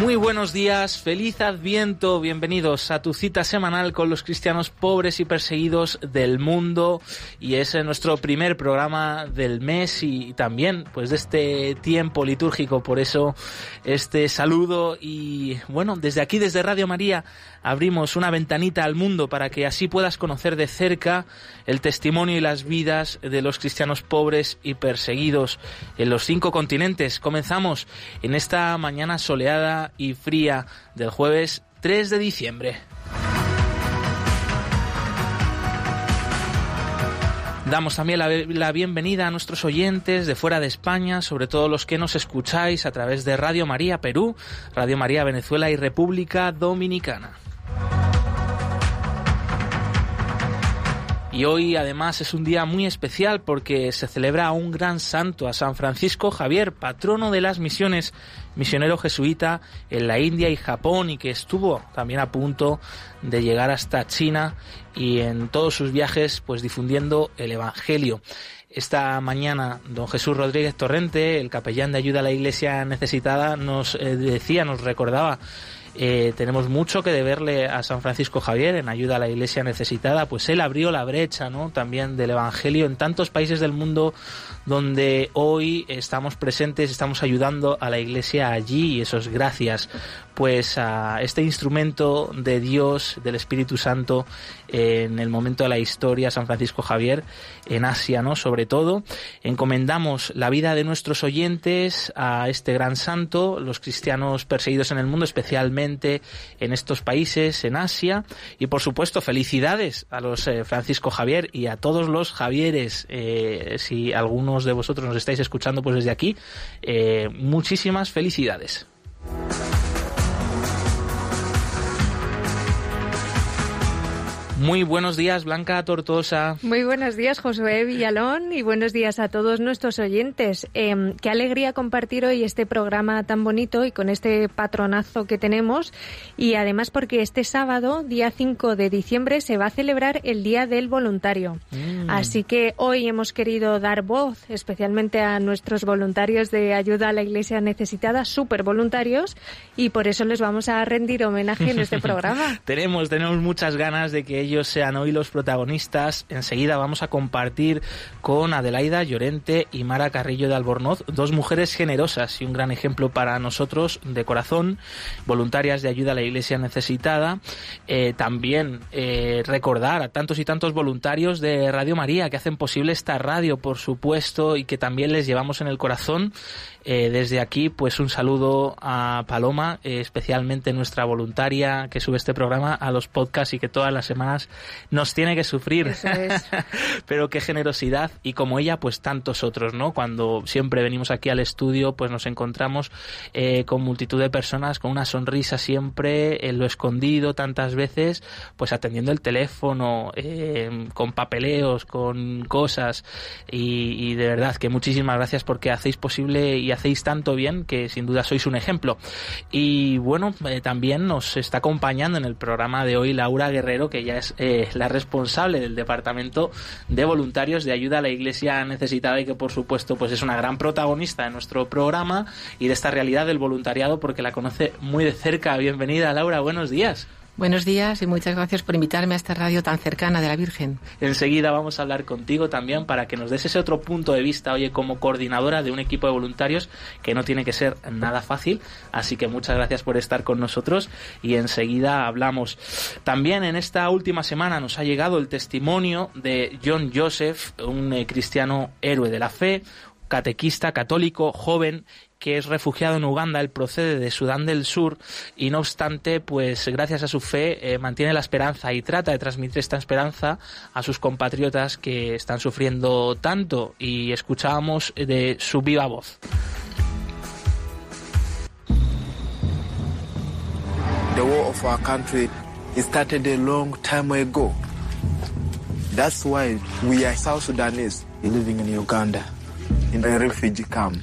Muy buenos días, feliz adviento, bienvenidos a tu cita semanal con los cristianos pobres y perseguidos del mundo. Y es nuestro primer programa del mes y también pues de este tiempo litúrgico, por eso este saludo y bueno, desde aquí, desde Radio María, abrimos una ventanita al mundo para que así puedas conocer de cerca el testimonio y las vidas de los cristianos pobres y perseguidos en los cinco continentes. Comenzamos en esta mañana soleada y fría del jueves 3 de diciembre. Damos también la, bienvenida a nuestros oyentes de fuera de España, sobre todo los que nos escucháis a través de Radio María Perú, Radio María Venezuela y República Dominicana. Y hoy además es un día muy especial porque se celebra a un gran santo, a San Francisco Javier, patrono de las misiones, misionero jesuita en la India y Japón y que estuvo también a punto de llegar hasta China y en todos sus viajes pues difundiendo el Evangelio. Esta mañana, don Jesús Rodríguez Torrente, el capellán de ayuda a la iglesia necesitada, nos eh, decía, nos recordaba eh, tenemos mucho que deberle a San Francisco Javier en ayuda a la iglesia necesitada, pues él abrió la brecha ¿no? también del Evangelio en tantos países del mundo donde hoy estamos presentes, estamos ayudando a la iglesia allí y eso es gracias pues a este instrumento de Dios, del Espíritu Santo en el momento de la historia, San Francisco Javier, en Asia, ¿no? Sobre todo, encomendamos la vida de nuestros oyentes a este gran santo, los cristianos perseguidos en el mundo, especialmente en estos países, en Asia, y por supuesto, felicidades a los eh, Francisco Javier y a todos los Javieres, eh, si algunos de vosotros nos estáis escuchando, pues desde aquí, eh, muchísimas felicidades. Muy buenos días, Blanca Tortosa. Muy buenos días, Josué Villalón, y buenos días a todos nuestros oyentes. Em, qué alegría compartir hoy este programa tan bonito y con este patronazo que tenemos. Y además porque este sábado, día 5 de diciembre, se va a celebrar el Día del Voluntario. Mm. Así que hoy hemos querido dar voz especialmente a nuestros voluntarios de ayuda a la Iglesia necesitada, súper voluntarios, y por eso les vamos a rendir homenaje en este programa. tenemos, tenemos muchas ganas de que ellos ellos sean hoy los protagonistas. Enseguida vamos a compartir con Adelaida Llorente y Mara Carrillo de Albornoz, dos mujeres generosas y un gran ejemplo para nosotros de corazón, voluntarias de ayuda a la Iglesia necesitada. Eh, también eh, recordar a tantos y tantos voluntarios de Radio María que hacen posible esta radio, por supuesto, y que también les llevamos en el corazón. Eh, desde aquí, pues un saludo a Paloma, especialmente nuestra voluntaria que sube este programa a los podcasts y que todas las semanas nos tiene que sufrir. Pero qué generosidad y como ella, pues tantos otros, ¿no? Cuando siempre venimos aquí al estudio, pues nos encontramos eh, con multitud de personas con una sonrisa siempre en lo escondido tantas veces, pues atendiendo el teléfono, eh, con papeleos, con cosas y, de verdad que muchísimas gracias porque hacéis posible y hacéis tanto bien que sin duda sois un ejemplo. Y bueno, eh, también nos está acompañando en el programa de hoy Laura Guerrero, que ya es eh, la responsable del departamento de voluntarios de ayuda a la iglesia necesitada y que por supuesto pues es una gran protagonista de nuestro programa y de esta realidad del voluntariado porque la conoce muy de cerca. Bienvenida Laura, buenos días. Buenos días y muchas gracias por invitarme a esta radio tan cercana de la Virgen. Enseguida vamos a hablar contigo también para que nos des ese otro punto de vista, oye, como coordinadora de un equipo de voluntarios que no tiene que ser nada fácil. Así que muchas gracias por estar con nosotros y enseguida hablamos. También en esta última semana nos ha llegado el testimonio de John Joseph, un eh, cristiano héroe de la fe, catequista católico joven que es refugiado en Uganda, él procede de Sudán del Sur y no obstante, pues gracias a su fe eh, mantiene la esperanza y trata de transmitir esta esperanza a sus compatriotas que están sufriendo tanto y escuchábamos de su viva voz. The war of our country started a long time ago. That's why we are South Sudanese living in Uganda in a refugee camp.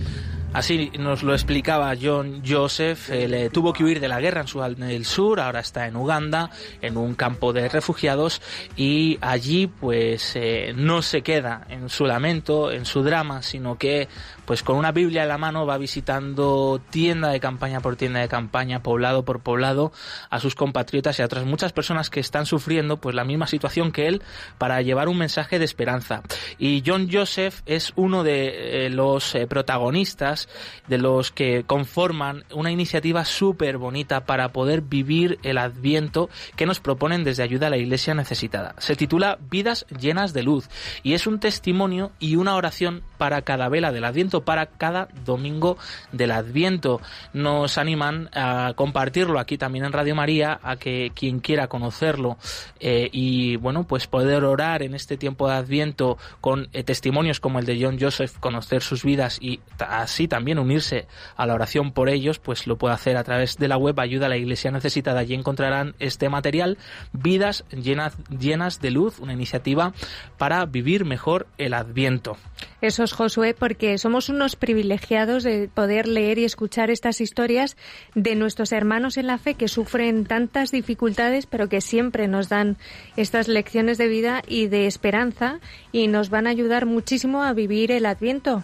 Así nos lo explicaba John Joseph. Él tuvo que huir de la guerra en Sudán del Sur, ahora está en Uganda, en un campo de refugiados, y allí pues eh, no se queda en su lamento, en su drama, sino que pues con una Biblia en la mano va visitando tienda de campaña por tienda de campaña, poblado por poblado, a sus compatriotas y a otras muchas personas que están sufriendo pues la misma situación que él para llevar un mensaje de esperanza. Y John Joseph es uno de eh, los eh, protagonistas, de los que conforman una iniciativa súper bonita para poder vivir el adviento que nos proponen desde Ayuda a la Iglesia Necesitada. Se titula Vidas llenas de luz y es un testimonio y una oración para cada vela del adviento para cada domingo del Adviento. Nos animan a compartirlo aquí también en Radio María, a que quien quiera conocerlo eh, y bueno, pues poder orar en este tiempo de Adviento con eh, testimonios como el de John Joseph, conocer sus vidas y así también unirse a la oración por ellos, pues lo puede hacer a través de la web Ayuda a la Iglesia Necesitada. Allí encontrarán este material, Vidas llenas, llenas de luz, una iniciativa para vivir mejor el Adviento. Eso es Josué, porque somos unos privilegiados de poder leer y escuchar estas historias de nuestros hermanos en la fe que sufren tantas dificultades, pero que siempre nos dan estas lecciones de vida y de esperanza y nos van a ayudar muchísimo a vivir el Adviento.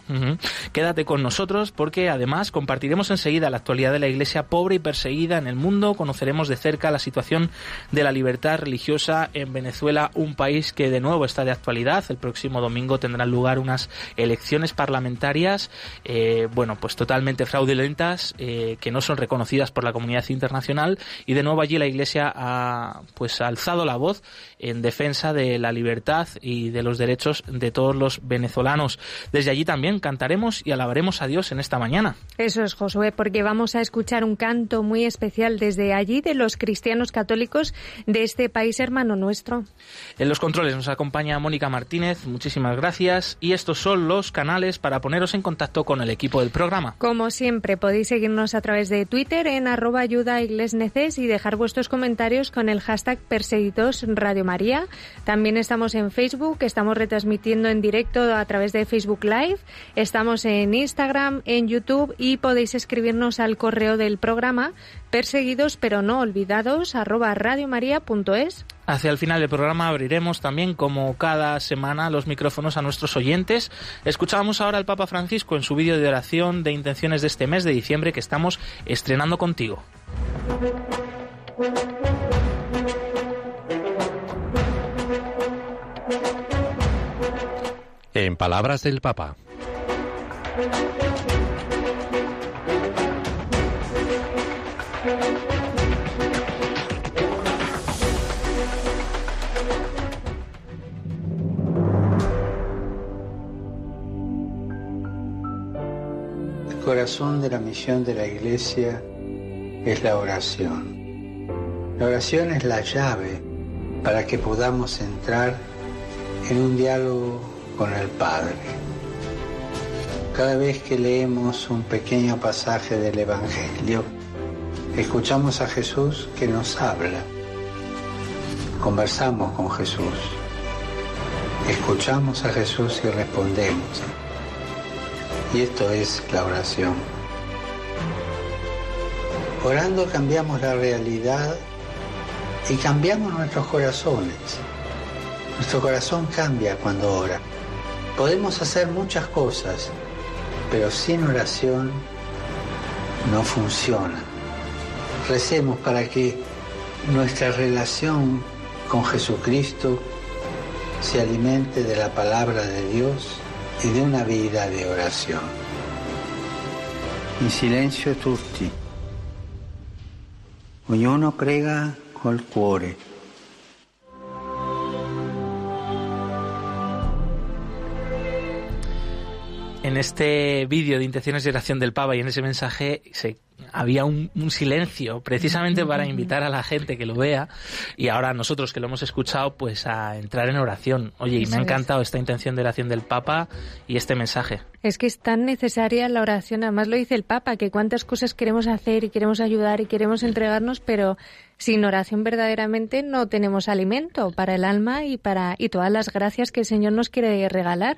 Quédate con nosotros porque además compartiremos enseguida la actualidad de la Iglesia pobre y perseguida en el mundo, conoceremos de cerca la situación de la libertad religiosa en Venezuela, un país que de nuevo está de actualidad. El próximo domingo tendrán lugar unas elecciones parlamentarias, eh, bueno, pues totalmente fraudulentas, eh, que no son reconocidas por la comunidad internacional y de nuevo allí la Iglesia ha pues alzado la voz en defensa de la libertad y de los derechos de todos los venezolanos. Desde allí también cantaremos y alabaremos a Dios en esta mañana. Eso es, Josué, porque vamos a escuchar un canto muy especial desde allí de los cristianos católicos de este país hermano nuestro. En los controles nos acompaña Mónica Martínez, muchísimas gracias y estos son los canales para poneros en contacto con el equipo del programa. Como siempre, podéis seguirnos a través de Twitter en arroba ayuda y dejar vuestros comentarios con el hashtag Perseguidos Radio María. También estamos en Facebook, estamos retransmitiendo en directo a través de Facebook Live, estamos en Instagram, en YouTube y podéis escribirnos al correo del programa perseguidos pero no olvidados arroba radiomaria.es. Hacia el final del programa abriremos también, como cada semana, los micrófonos a nuestros oyentes. Escuchábamos ahora al Papa Francisco en su vídeo de oración de intenciones de este mes de diciembre que estamos estrenando contigo. En palabras del Papa. Corazón de la misión de la Iglesia es la oración. La oración es la llave para que podamos entrar en un diálogo con el Padre. Cada vez que leemos un pequeño pasaje del Evangelio, escuchamos a Jesús que nos habla. Conversamos con Jesús. Escuchamos a Jesús y respondemos. Y esto es la oración. Orando cambiamos la realidad y cambiamos nuestros corazones. Nuestro corazón cambia cuando ora. Podemos hacer muchas cosas, pero sin oración no funciona. Recemos para que nuestra relación con Jesucristo se alimente de la palabra de Dios y de una vida de oración. In silenzio tutti. Ognuno prega col cuore. En este vídeo de intenciones de oración del Papa y en ese mensaje se había un, silencio precisamente para invitar a la gente que lo vea y ahora nosotros que lo hemos escuchado pues a entrar en oración. Oye, y me ha encantado esta intención de oración del Papa y este mensaje. Es que es tan necesaria la oración, además lo dice el Papa, que cuántas cosas queremos hacer y queremos ayudar y queremos entregarnos, pero sin oración verdaderamente no tenemos alimento para el alma y para y todas las gracias que el Señor nos quiere regalar.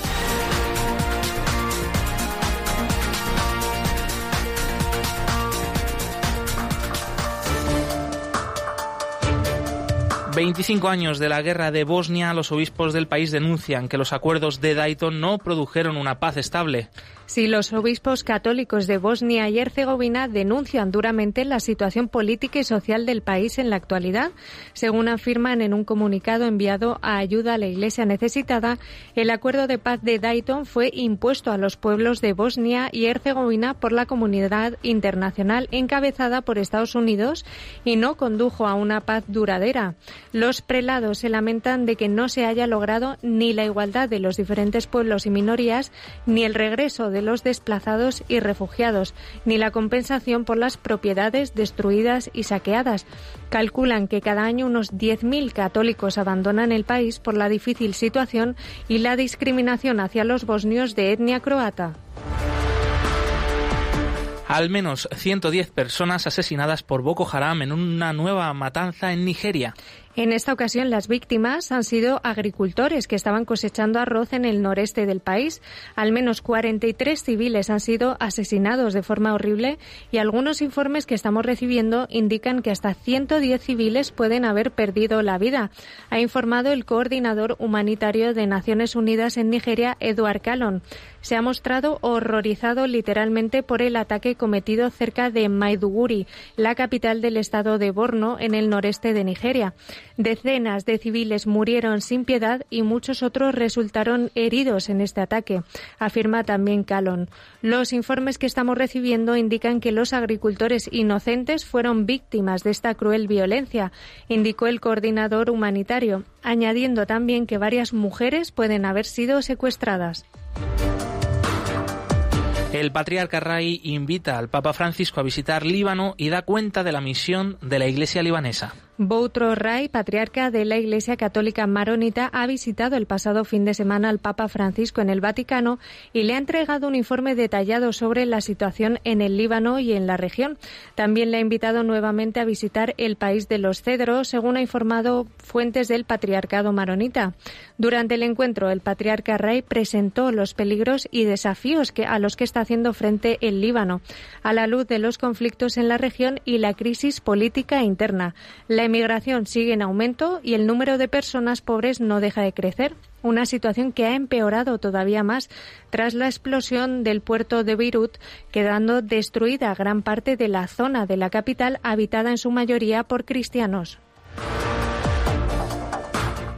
25 años de la guerra de Bosnia, los obispos del país denuncian que los acuerdos de Dayton no produjeron una paz estable. Sí, los obispos católicos de Bosnia y Herzegovina denuncian duramente la situación política y social del país en la actualidad. Según afirman en un comunicado enviado a ayuda a la Iglesia necesitada, el acuerdo de paz de Dayton fue impuesto a los pueblos de Bosnia y Herzegovina por la comunidad internacional encabezada por Estados Unidos y no condujo a una paz duradera. Los prelados se lamentan de que no se haya logrado ni la igualdad de los diferentes pueblos y minorías, ni el regreso de los desplazados y refugiados, ni la compensación por las propiedades destruidas y saqueadas. Calculan que cada año unos 10.000 católicos abandonan el país por la difícil situación y la discriminación hacia los bosnios de etnia croata. Al menos 110 personas asesinadas por Boko Haram en una nueva matanza en Nigeria. En esta ocasión, las víctimas han sido agricultores que estaban cosechando arroz en el noreste del país. Al menos 43 civiles han sido asesinados de forma horrible y algunos informes que estamos recibiendo indican que hasta 110 civiles pueden haber perdido la vida, ha informado el coordinador humanitario de Naciones Unidas en Nigeria, Eduard Calon se ha mostrado horrorizado literalmente por el ataque cometido cerca de Maiduguri, la capital del estado de Borno, en el noreste de Nigeria. Decenas de civiles murieron sin piedad y muchos otros resultaron heridos en este ataque, afirma también Calon. Los informes que estamos recibiendo indican que los agricultores inocentes fueron víctimas de esta cruel violencia, indicó el coordinador humanitario, añadiendo también que varias mujeres pueden haber sido secuestradas. El patriarca Ray invita al Papa Francisco a visitar Líbano y da cuenta de la misión de la Iglesia libanesa. Boutro Ray, patriarca de la Iglesia Católica Maronita, ha visitado el pasado fin de semana al Papa Francisco en el Vaticano y le ha entregado un informe detallado sobre la situación en el Líbano y en la región. También le ha invitado nuevamente a visitar el país de los cedros, según ha informado fuentes del patriarcado maronita. Durante el encuentro, el patriarca Ray presentó los peligros y desafíos que, a los que está haciendo frente el Líbano, a la luz de los conflictos en la región y la crisis política interna. Migración sigue en aumento y el número de personas pobres no deja de crecer, una situación que ha empeorado todavía más tras la explosión del puerto de Beirut, quedando destruida gran parte de la zona de la capital habitada en su mayoría por cristianos.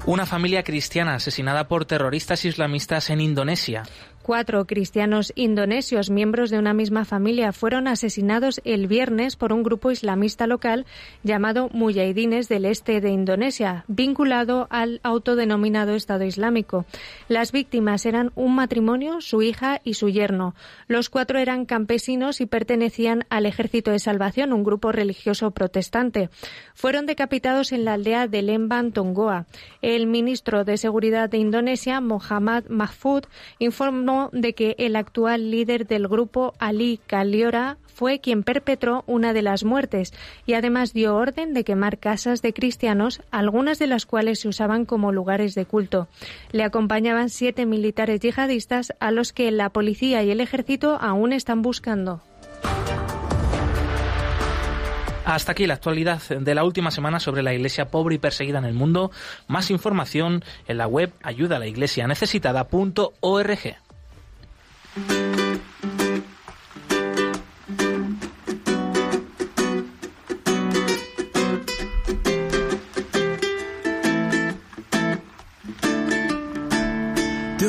Una familia cristiana asesinada por terroristas islamistas en Indonesia. Cuatro cristianos indonesios, miembros de una misma familia, fueron asesinados el viernes por un grupo islamista local llamado Mujahidines del este de Indonesia, vinculado al autodenominado Estado Islámico. Las víctimas eran un matrimonio, su hija y su yerno. Los cuatro eran campesinos y pertenecían al Ejército de Salvación, un grupo religioso protestante. Fueron decapitados en la aldea de Lemban, Tongoa. El ministro de Seguridad de Indonesia, Muhammad Mahfud, informó de que el actual líder del grupo, Ali Kaliora, fue quien perpetró una de las muertes y además dio orden de quemar casas de cristianos, algunas de las cuales se usaban como lugares de culto. Le acompañaban siete militares yihadistas a los que la policía y el ejército aún están buscando. Hasta aquí la actualidad de la última semana sobre la iglesia pobre y perseguida en el mundo. Más información en la web ayuda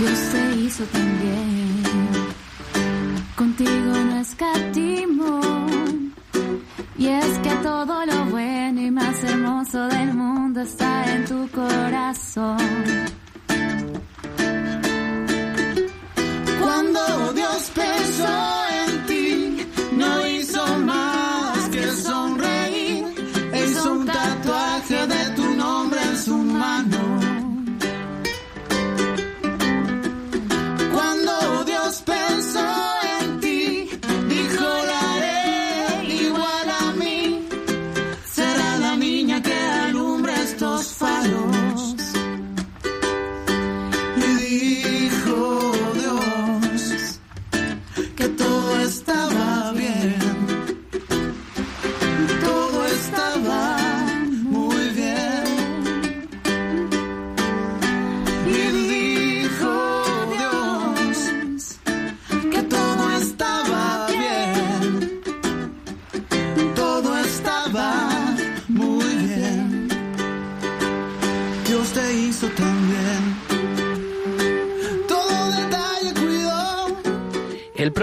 Dios te hizo también, contigo no escatimo. Y es que todo lo bueno y más hermoso del mundo está en tu corazón. Cuando Dios pensó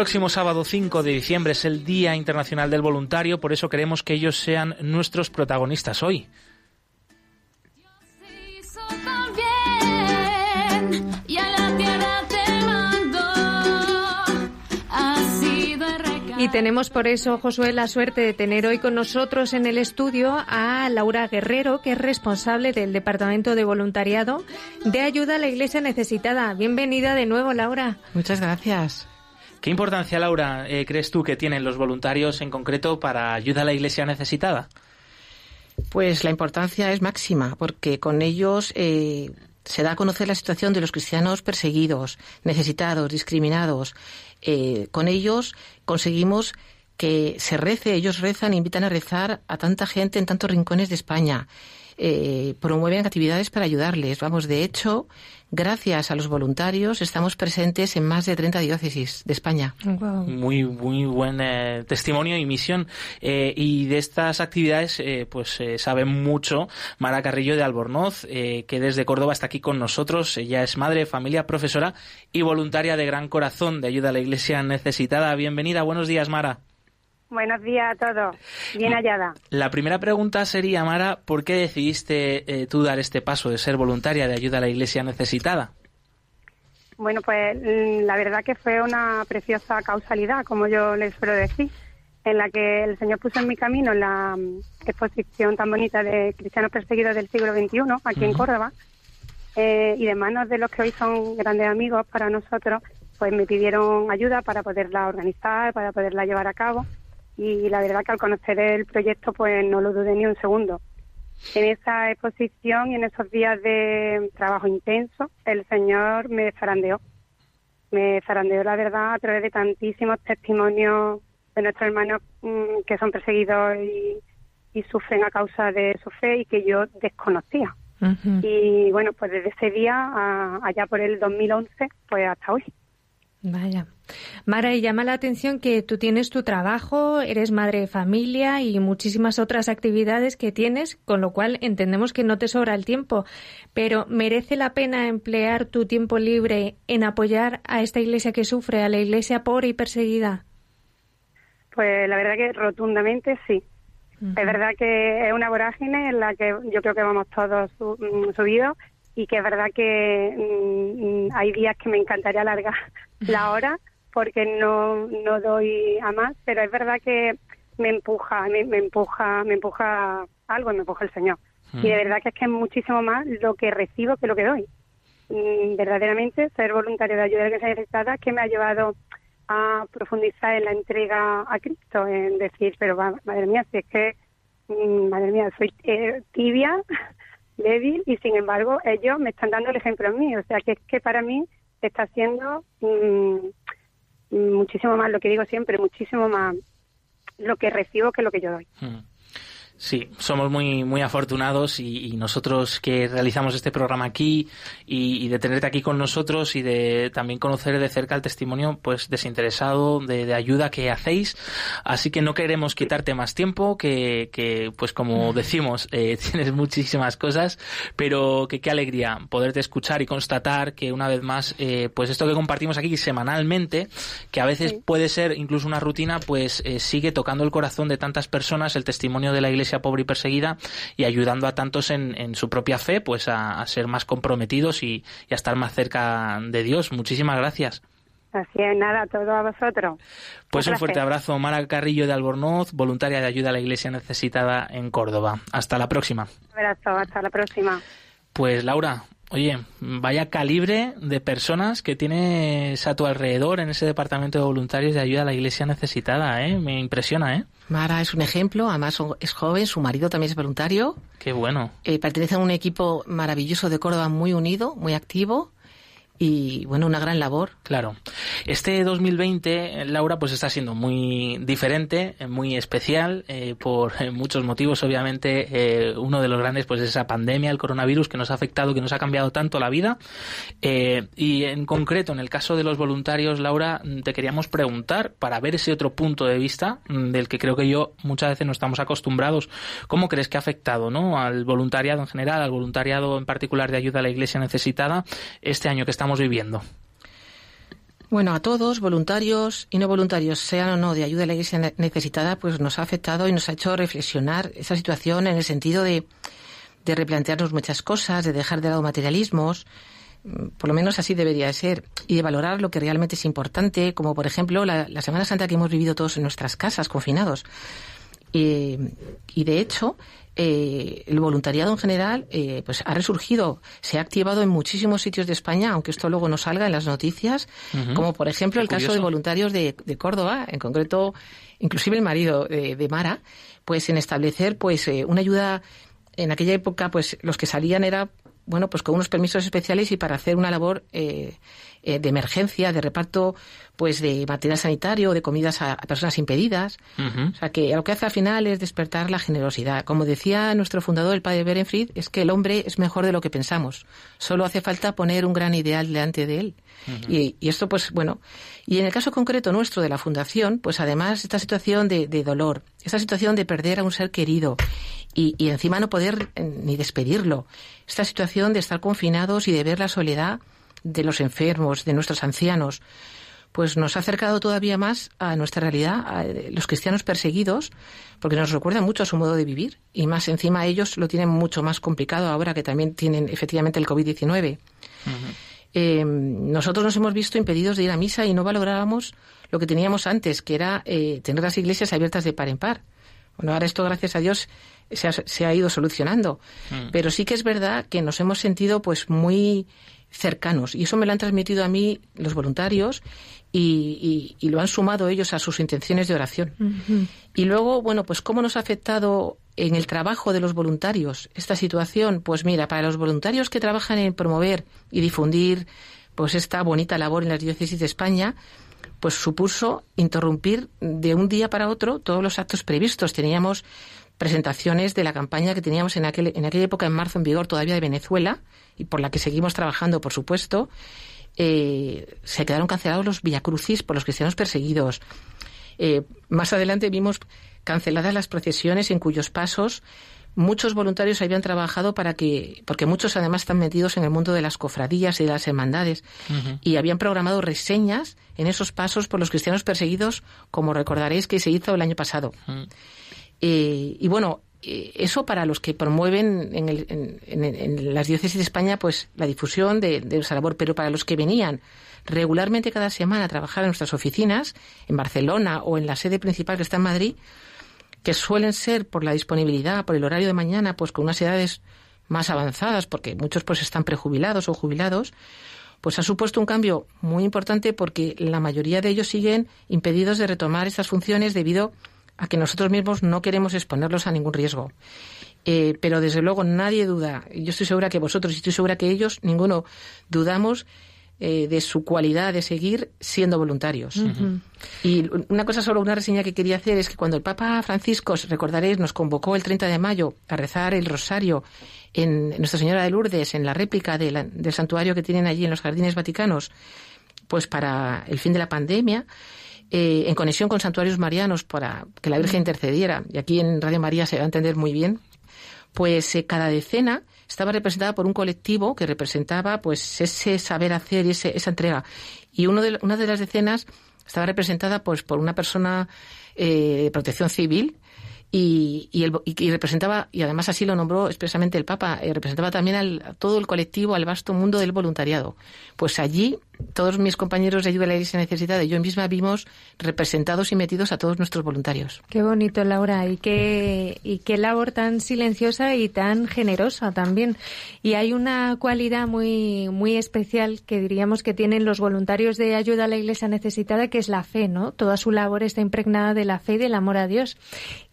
próximo sábado 5 de diciembre es el Día Internacional del Voluntario, por eso queremos que ellos sean nuestros protagonistas hoy. El. Y tenemos por eso, Josué, la suerte de tener hoy con nosotros en el estudio a Laura Guerrero, que es responsable del Departamento de Voluntariado de Ayuda a la Iglesia Necesitada. Bienvenida de nuevo, Laura. Muchas gracias. ¿Qué importancia, Laura, eh, crees tú que tienen los voluntarios en concreto para ayuda a la iglesia necesitada? Pues la importancia es máxima, porque con ellos eh, se da a conocer la situación de los cristianos perseguidos, necesitados, discriminados. Eh, con ellos conseguimos que se rece, ellos rezan, invitan a rezar a tanta gente en tantos rincones de España. Eh, promueven actividades para ayudarles. Vamos, de hecho, gracias a los voluntarios estamos presentes en más de 30 diócesis de España. Muy, muy buen eh, testimonio y misión. Eh, y de estas actividades, eh, pues eh, sabe mucho Mara Carrillo de Albornoz, eh, que desde Córdoba está aquí con nosotros. Ella es madre, familia, profesora y voluntaria de Gran Corazón de Ayuda a la Iglesia Necesitada. Bienvenida, buenos días, Mara. Buenos días a todos. Bien hallada. La primera pregunta sería, Mara, ¿por qué decidiste eh, tú dar este paso de ser voluntaria de Ayuda a la Iglesia Necesitada? Bueno, pues mm, la verdad que fue una preciosa causalidad, como yo les suelo decir, en la que el Señor puso en mi camino la mm, exposición tan bonita de cristianos perseguidos del siglo XXI, aquí en. Córdoba, eh, y de manos de los que hoy son grandes amigos para nosotros, pues me pidieron ayuda para poderla organizar, para poderla llevar a cabo, y la verdad que al conocer el proyecto, pues no lo dudé ni un segundo. En esa exposición y en esos días de trabajo intenso, el Señor me zarandeó. Me zarandeó, la verdad, a través de tantísimos testimonios de nuestros hermanos mm, que son perseguidos y, y sufren a causa de su fe y que yo desconocía. Y bueno, pues desde ese día, a- allá por el 2011, pues hasta hoy. Vaya. Mara, y llama la atención que tú tienes tu trabajo, eres madre de familia y muchísimas otras actividades que tienes, con lo cual entendemos que no te sobra el tiempo. Pero ¿merece la pena emplear tu tiempo libre en apoyar a esta iglesia que sufre, a la iglesia pobre y perseguida? Pues la verdad que rotundamente sí. Es verdad que es una vorágine en la que yo creo que vamos todos su- mm, subidos y que es verdad que mm, mm, hay días que me encantaría alargar la hora porque no, no doy a más, pero es verdad que me empuja, me, me empuja, me empuja algo, me empuja el Señor. Mm. Y de verdad que es que es muchísimo más lo que recibo que lo que doy. Mm, verdaderamente ser voluntario de ayuda a la iglesia necesitada que me ha llevado a profundizar en la entrega a Cristo, en decir, pero va- madre mía, si es que, mm, madre mía, soy eh, tibia, débil, y sin embargo ellos me están dando el ejemplo a mí, o sea que es que para mí está siendo mm, muchísimo más, lo que digo siempre, muchísimo más lo que recibo que lo que yo doy. Mm. Sí, somos muy, muy afortunados y, nosotros que realizamos este programa aquí y, de tenerte aquí con nosotros y de también conocer de cerca el testimonio pues desinteresado de, ayuda que hacéis. Así que no queremos quitarte más tiempo, que, que pues como decimos, eh, tienes muchísimas cosas, pero que qué alegría poderte escuchar y constatar que una vez más, eh, pues esto que compartimos aquí semanalmente, que a veces puede ser incluso una rutina, pues eh, sigue tocando el corazón de tantas personas, el testimonio de la Iglesia pobre y perseguida y ayudando a tantos en, su propia fe pues a, ser más comprometidos y, a estar más cerca de Dios. Muchísimas gracias. Así es, nada, todo a vosotros. Pues un, fuerte abrazo, Mara Carrillo de Albornoz, voluntaria de ayuda a la Iglesia necesitada en Córdoba. Hasta la próxima. Un abrazo, hasta la próxima. Pues Laura, Oye, vaya calibre de personas que tienes a tu alrededor en ese departamento de voluntarios de ayuda a la iglesia necesitada, ¿eh? Me impresiona, ¿eh? Mara es un ejemplo, además es joven, su marido también es voluntario. Qué bueno. Eh, pertenece a un equipo maravilloso de Córdoba, muy unido, muy activo y bueno, una gran labor. Claro. Este 2020, Laura, pues está siendo muy diferente, muy especial, eh, por eh, muchos motivos, obviamente. Eh, uno de los grandes, pues es esa pandemia, el coronavirus, que nos ha afectado, que nos ha cambiado tanto la vida. y en concreto, en el caso de los voluntarios, Laura, te queríamos preguntar, para ver ese otro punto de vista, mm, del que creo que yo muchas veces no estamos acostumbrados, ¿cómo crees que ha afectado, no? Al voluntariado en general, al voluntariado en particular de ayuda a la iglesia necesitada, este año que estamos viviendo? Bueno, a todos, voluntarios y no voluntarios, sean o no de ayuda a la iglesia necesitada, pues nos ha afectado y nos ha hecho reflexionar esa situación en el sentido de, de replantearnos muchas cosas, de dejar de lado materialismos, mm, por lo menos así debería de ser, y de valorar lo que realmente es importante, como por ejemplo la, la Semana Santa que hemos vivido todos en nuestras casas, confinados. y de hecho, eh, el voluntariado en general eh, pues ha resurgido, se ha activado en muchísimos sitios de España, aunque esto luego no salga en las noticias, como por ejemplo el caso de voluntarios de, Córdoba, en concreto, inclusive el marido de, Mara, pues en establecer pues eh, una ayuda en aquella época, pues los que salían era bueno, pues con unos permisos especiales y para hacer una labor eh, eh, de emergencia, de reparto, pues de material sanitario, de comidas a, personas impedidas. O sea, que lo que hace al final es despertar la generosidad. Como decía nuestro fundador, el padre Berenfried, es que el hombre es mejor de lo que pensamos. Solo hace falta poner un gran ideal delante de él. y, esto, pues, bueno. Y en el caso concreto nuestro de la Fundación, pues además esta situación de, de dolor, esta situación de perder a un ser querido y, y encima no poder eh, ni despedirlo, esta situación de estar confinados y de ver la soledad de los enfermos, de nuestros ancianos, pues nos ha acercado todavía más a nuestra realidad, a los cristianos perseguidos, porque nos recuerda mucho a su modo de vivir y más encima ellos lo tienen mucho más complicado ahora que también tienen efectivamente el COVID-19. Eh, nosotros nos hemos visto impedidos de ir a misa y no valorábamos lo que teníamos antes, que era eh, tener las iglesias abiertas de par en par. Bueno, ahora esto, gracias a Dios, se ha, ido solucionando. Mm. Pero sí que es verdad que nos hemos sentido pues muy cercanos y eso me lo han transmitido a mí los voluntarios y, lo han sumado ellos a sus intenciones de oración. Y luego, bueno, pues cómo nos ha afectado en el trabajo de los voluntarios esta situación. Pues mira, para los voluntarios que trabajan en promover y difundir pues esta bonita labor en las diócesis de España, pues supuso interrumpir de un día para otro todos los actos previstos. Teníamos presentaciones de la campaña que teníamos en, aquel, en aquella época, en marzo, en vigor todavía de Venezuela, y por la que seguimos trabajando, por supuesto, eh, se quedaron cancelados los villacrucis por los cristianos perseguidos. Eh, más adelante vimos canceladas las procesiones en cuyos pasos muchos voluntarios habían trabajado para que, porque muchos además están metidos en el mundo de las cofradías y de las hermandades, y habían programado reseñas en esos pasos por los cristianos perseguidos, como recordaréis que se hizo el año pasado. Eh, y bueno, eh, eso para los que promueven en, las diócesis de España pues la difusión de, de esa labor, pero para los que venían regularmente cada semana a trabajar en nuestras oficinas, en Barcelona o en la sede principal que está en Madrid, que suelen ser por la disponibilidad, por el horario de mañana, pues con unas edades más avanzadas, porque muchos pues están prejubilados o jubilados, pues ha supuesto un cambio muy importante porque la mayoría de ellos siguen impedidos de retomar estas funciones debido a que nosotros mismos no queremos exponerlos a ningún riesgo. Eh, pero desde luego nadie duda, yo estoy segura que vosotros y estoy segura que ellos, ninguno dudamos eh, de su cualidad de seguir siendo voluntarios. Y una cosa solo, una reseña que quería hacer es que cuando el Papa Francisco, recordaréis, nos convocó el 30 de mayo a rezar el rosario en Nuestra Señora de Lourdes, en la réplica del santuario que tienen allí en los jardines vaticanos, pues para el fin de la pandemia, eh, en conexión con santuarios marianos para que la Virgen intercediera, y aquí en Radio María se va a entender muy bien, pues eh, cada decena estaba representada por un colectivo que representaba pues ese saber hacer y ese, esa entrega. Y uno de, una de las decenas estaba representada pues por una persona eh, de protección civil y, y, el, y, representaba, y además así lo nombró expresamente el Papa, eh, representaba también al, a todo el colectivo, al vasto mundo del voluntariado. Pues allí todos mis compañeros de ayuda a la Iglesia necesitada y yo misma vimos representados y metidos a todos nuestros voluntarios. Qué bonito, Laura, y qué, y qué labor tan silenciosa y tan generosa también. Y hay una cualidad muy, muy especial que diríamos que tienen los voluntarios de ayuda a la Iglesia necesitada, que es la fe, ¿no? Toda su labor está impregnada de la fe y del amor a Dios.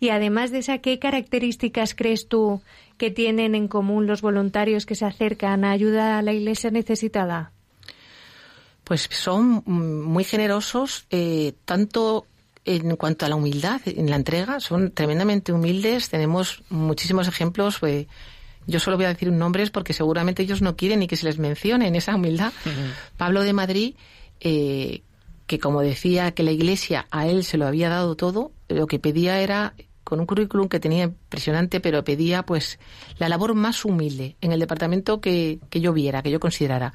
Y además de esa, ¿qué características crees tú que tienen en común los voluntarios que se acercan a ayuda a la Iglesia necesitada? Pues son muy generosos, eh, tanto en cuanto a la humildad, en la entrega, son tremendamente humildes. Tenemos muchísimos ejemplos. Eh, yo solo voy a decir nombres porque seguramente ellos no quieren ni que se les mencione en esa humildad. Pablo de Madrid, eh, que como decía que la Iglesia a él se lo había dado todo, lo que pedía era con un currículum que tenía impresionante, pero pedía pues la labor más humilde en el departamento que, que yo viera, que yo considerara.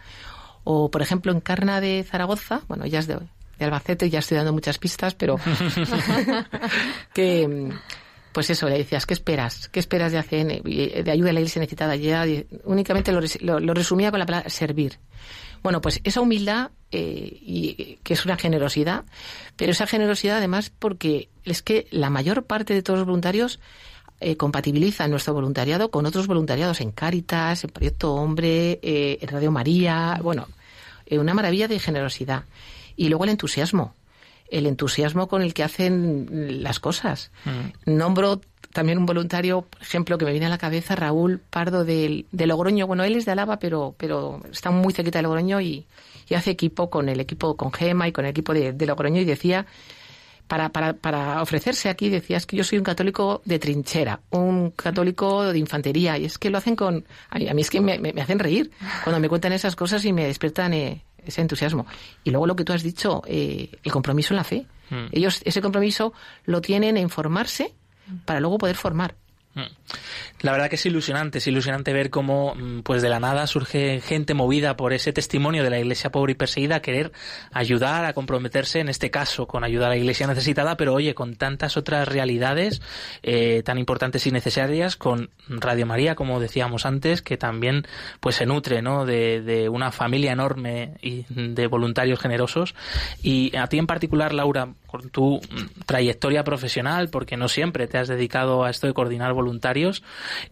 O, por ejemplo, en Carna de Zaragoza, bueno, ya es de, de Albacete, ya estoy dando muchas pistas, pero que, pues eso, le decías, ¿qué esperas? ¿Qué esperas de ACN? De ayuda a la iglesia necesitada. Ya únicamente lo, lo, resumía con la palabra servir. Bueno, pues esa humildad, eh, y, que es una generosidad, pero esa generosidad además porque es que la mayor parte de todos los voluntarios eh, compatibilizan nuestro voluntariado con otros voluntariados en Cáritas, en Proyecto Hombre, eh, en Radio María, bueno, eh, una maravilla de generosidad. Y luego el entusiasmo, el entusiasmo con el que hacen las cosas. Mm. Nombro también un voluntario, por ejemplo, que me viene a la cabeza, Raúl Pardo de, de Logroño. Bueno, él es de Alaba, pero, pero está muy cerquita de Logroño y, y hace equipo con el equipo, con Gema y con el equipo de, de Logroño y decía para, para, para, ofrecerse aquí decías que yo soy un católico de trinchera, un católico de infantería, y es que lo hacen con... A mí, es que me, me, hacen reír cuando me cuentan esas cosas y me despiertan eh, ese entusiasmo. Y luego lo que tú has dicho, eh, el compromiso en la fe. Mm. Ellos ese compromiso lo tienen en formarse para luego poder formar. Mm. La verdad que es ilusionante, es ilusionante ver cómo mm, pues de la nada surge gente movida por ese testimonio de la iglesia pobre y perseguida a querer ayudar, a comprometerse, en este caso con ayudar a la iglesia necesitada, pero oye, con tantas otras realidades eh, tan importantes y necesarias, con Radio María, como decíamos antes, que también pues se nutre ¿no? de, de una familia enorme y de voluntarios generosos. Y a ti en particular, Laura, con tu mm, trayectoria profesional, porque no siempre te has dedicado a esto de coordinar voluntarios,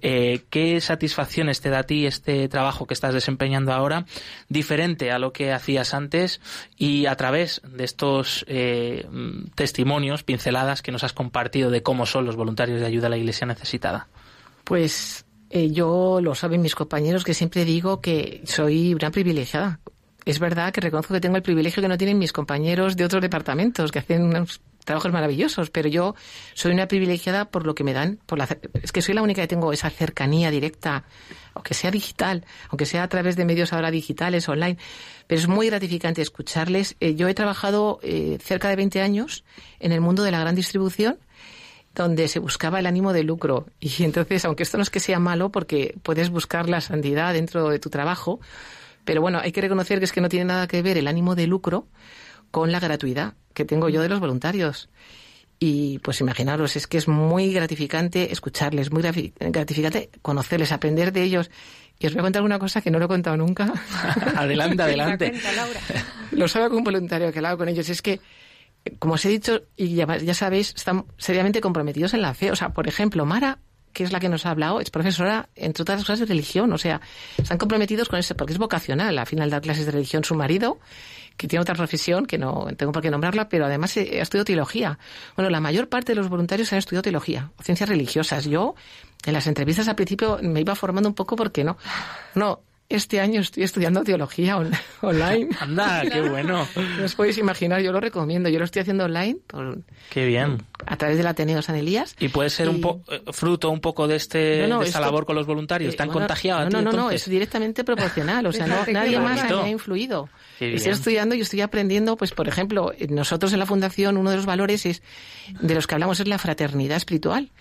eh, ¿qué satisfacciones te da a ti este trabajo que estás desempeñando ahora, diferente a lo que hacías antes y a través de estos eh, mm, testimonios, pinceladas que nos has compartido de cómo son los voluntarios de ayuda a la Iglesia necesitada? Pues eh, yo lo saben mis compañeros que siempre digo que soy una privilegiada es verdad que reconozco que tengo el privilegio que no tienen mis compañeros de otros departamentos, que hacen unos trabajos maravillosos, pero yo soy una privilegiada por lo que me dan, por la, es que soy la única que tengo esa cercanía directa, aunque sea digital, aunque sea a través de medios ahora digitales, online, pero es muy gratificante escucharles. Eh, yo he trabajado eh, cerca de 20 años en el mundo de la gran distribución, donde se buscaba el ánimo de lucro. Y entonces, aunque esto no es que sea malo, porque puedes buscar la santidad dentro de tu trabajo, pero bueno, hay que reconocer que es que no tiene nada que ver el ánimo de lucro con la gratuidad que tengo yo de los voluntarios. Y pues imaginaros, es que es muy gratificante escucharles, muy gratificante conocerles, aprender de ellos. Y os voy a contar una cosa que no lo he contado nunca. adelante, adelante. Lo sabe con un voluntario que hago con ellos. Es que, como os he dicho, y ya, ya sabéis, están seriamente comprometidos en la fe. O sea, por ejemplo, Mara que es la que nos ha hablado, es profesora, entre otras cosas, de religión. O sea, están comprometidos con eso, porque es vocacional. Al final dar clases de religión su marido, que tiene otra profesión, que no tengo por qué nombrarla, pero además ha estudiado teología. Bueno, la mayor parte de los voluntarios han estudiado teología, ciencias religiosas. Yo, en las entrevistas al principio, me iba formando un poco porque no. No, este año estoy estudiando teología online. Anda, qué bueno. No os podéis imaginar, yo lo recomiendo. Yo lo estoy haciendo online. Por, qué bien. A través del Ateneo San Elías. Y puede ser un po eh, fruto un poco de, este, de esta labor con los voluntarios. ¿Están contagiados? No, no, no, es directamente proporcional. O sea, nadie más me ha influido. Estoy estudiando y estoy aprendiendo, pues, por ejemplo, nosotros en la Fundación, uno de los valores es, de los que hablamos es la fraternidad espiritual.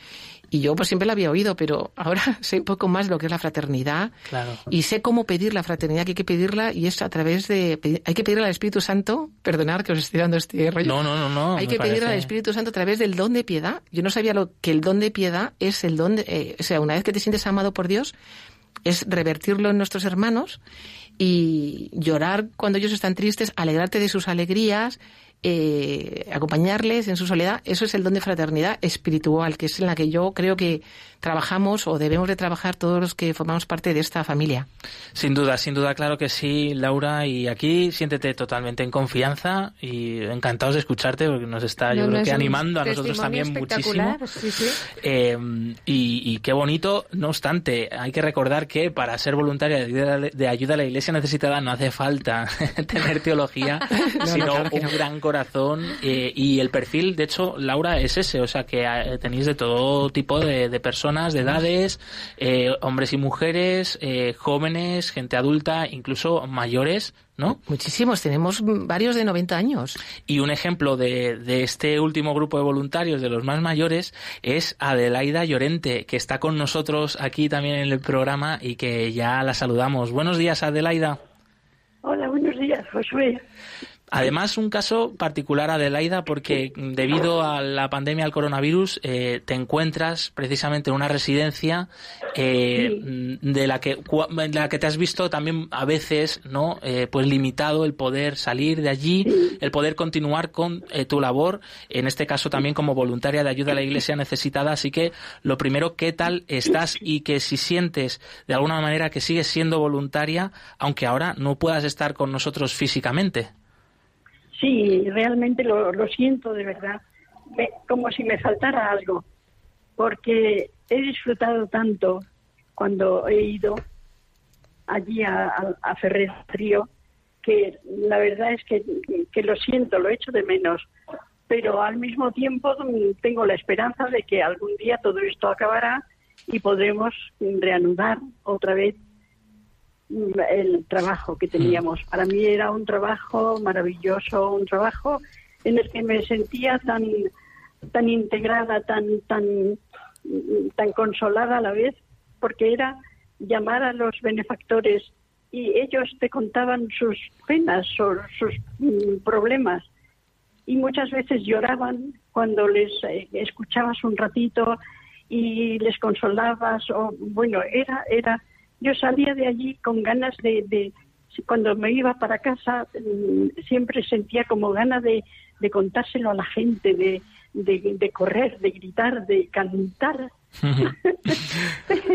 Y yo pues siempre la había oído, pero ahora sé un poco más lo que es la fraternidad y sé cómo pedir la fraternidad, que hay que pedirla y es a través de... Hay que pedirle al Espíritu Santo, perdonar que os estoy dando este rollo. No, no, no, no. Hay que pedirle al Espíritu Santo a través del don de piedad. Yo no sabía lo que el don de piedad es el don de... Eh, o sea, una vez que te sientes amado por Dios, es revertirlo en nuestros hermanos y llorar cuando ellos están tristes, alegrarte de sus alegrías, eh, acompañarles en su soledad, eso es el don de fraternidad espiritual, que es en la que yo creo que trabajamos o debemos de trabajar todos los que formamos parte de esta familia. Sin duda, sin duda, claro que sí, Laura. Y aquí siéntete totalmente en confianza y encantados de escucharte porque nos está, yo creo que animando a nosotros también muchísimo. Eh, y, qué bonito. No obstante, hay que recordar que para ser voluntaria de ayuda a la Iglesia necesitada no hace falta tener teología, sino un gran corazón eh, y el perfil, de hecho, Laura, es ese, o sea que eh, tenéis de todo tipo de, personas, de edades, eh, hombres y mujeres, jóvenes, gente adulta, incluso mayores, ¿no? Muchísimos, tenemos varios de 90 años. Y un ejemplo de, de, este último grupo de voluntarios, de los más mayores, es Adelaida Llorente, que está con nosotros aquí también en el programa y que ya la saludamos. Buenos días, Adelaida. Hola, buenos días, Josué. Además, un caso particular, Adelaida, porque debido a la pandemia del coronavirus eh, te encuentras precisamente en una residencia eh, de, la que, la que te has visto también a veces no eh, pues limitado el poder salir de allí, el poder continuar con tu labor, en este caso también como voluntaria de ayuda a la iglesia necesitada. Así que lo primero, ¿qué tal estás y que si sientes de alguna manera que sigues siendo voluntaria, aunque ahora no puedas estar con nosotros físicamente? Sí, realmente lo, siento de verdad, como si me faltara algo, porque he disfrutado tanto cuando he ido allí a, a, Ferrer que la verdad es que, que lo siento, lo echo de menos, pero al mismo tiempo tengo la esperanza de que algún día todo esto acabará y podremos reanudar otra vez el trabajo que teníamos. Para mí era un trabajo maravilloso, un trabajo en el que me sentía tan tan integrada, tan tan tan consolada a la vez, porque era llamar a los benefactores y ellos te contaban sus penas o sus mm, problemas y muchas veces lloraban cuando les eh, escuchabas un ratito y les consolabas o bueno era era yo salía de allí con ganas de, cuando me iba para casa, mm, siempre sentía como ganas de, de contárselo a la gente, de, de, correr, de gritar, de cantar.